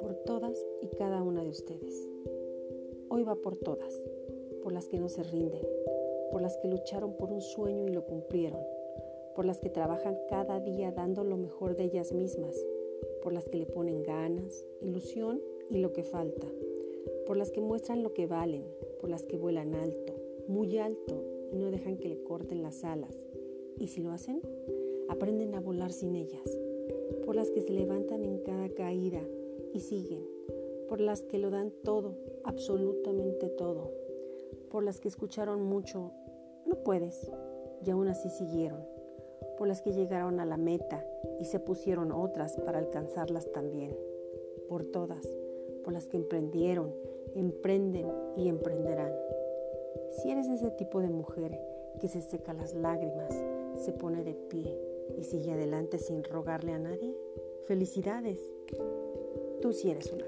Por todas y cada una de ustedes. Hoy va por todas, por las que no se rinden, por las que lucharon por un sueño y lo cumplieron, por las que trabajan cada día dando lo mejor de ellas mismas, por las que le ponen ganas, ilusión y lo que falta, por las que muestran lo que valen, por las que vuelan alto, muy alto y no dejan que le corten las alas. Y si lo hacen, aprenden a volar sin ellas, por las que se levantan en cada caída y siguen, por las que lo dan todo, absolutamente todo, por las que escucharon mucho, no puedes, y aún así siguieron, por las que llegaron a la meta y se pusieron otras para alcanzarlas también, por todas, por las que emprendieron, emprenden y emprenderán. Si eres ese tipo de mujer que se seca las lágrimas, se pone de pie y sigue adelante sin rogarle a nadie, felicidades. Tú sí eres una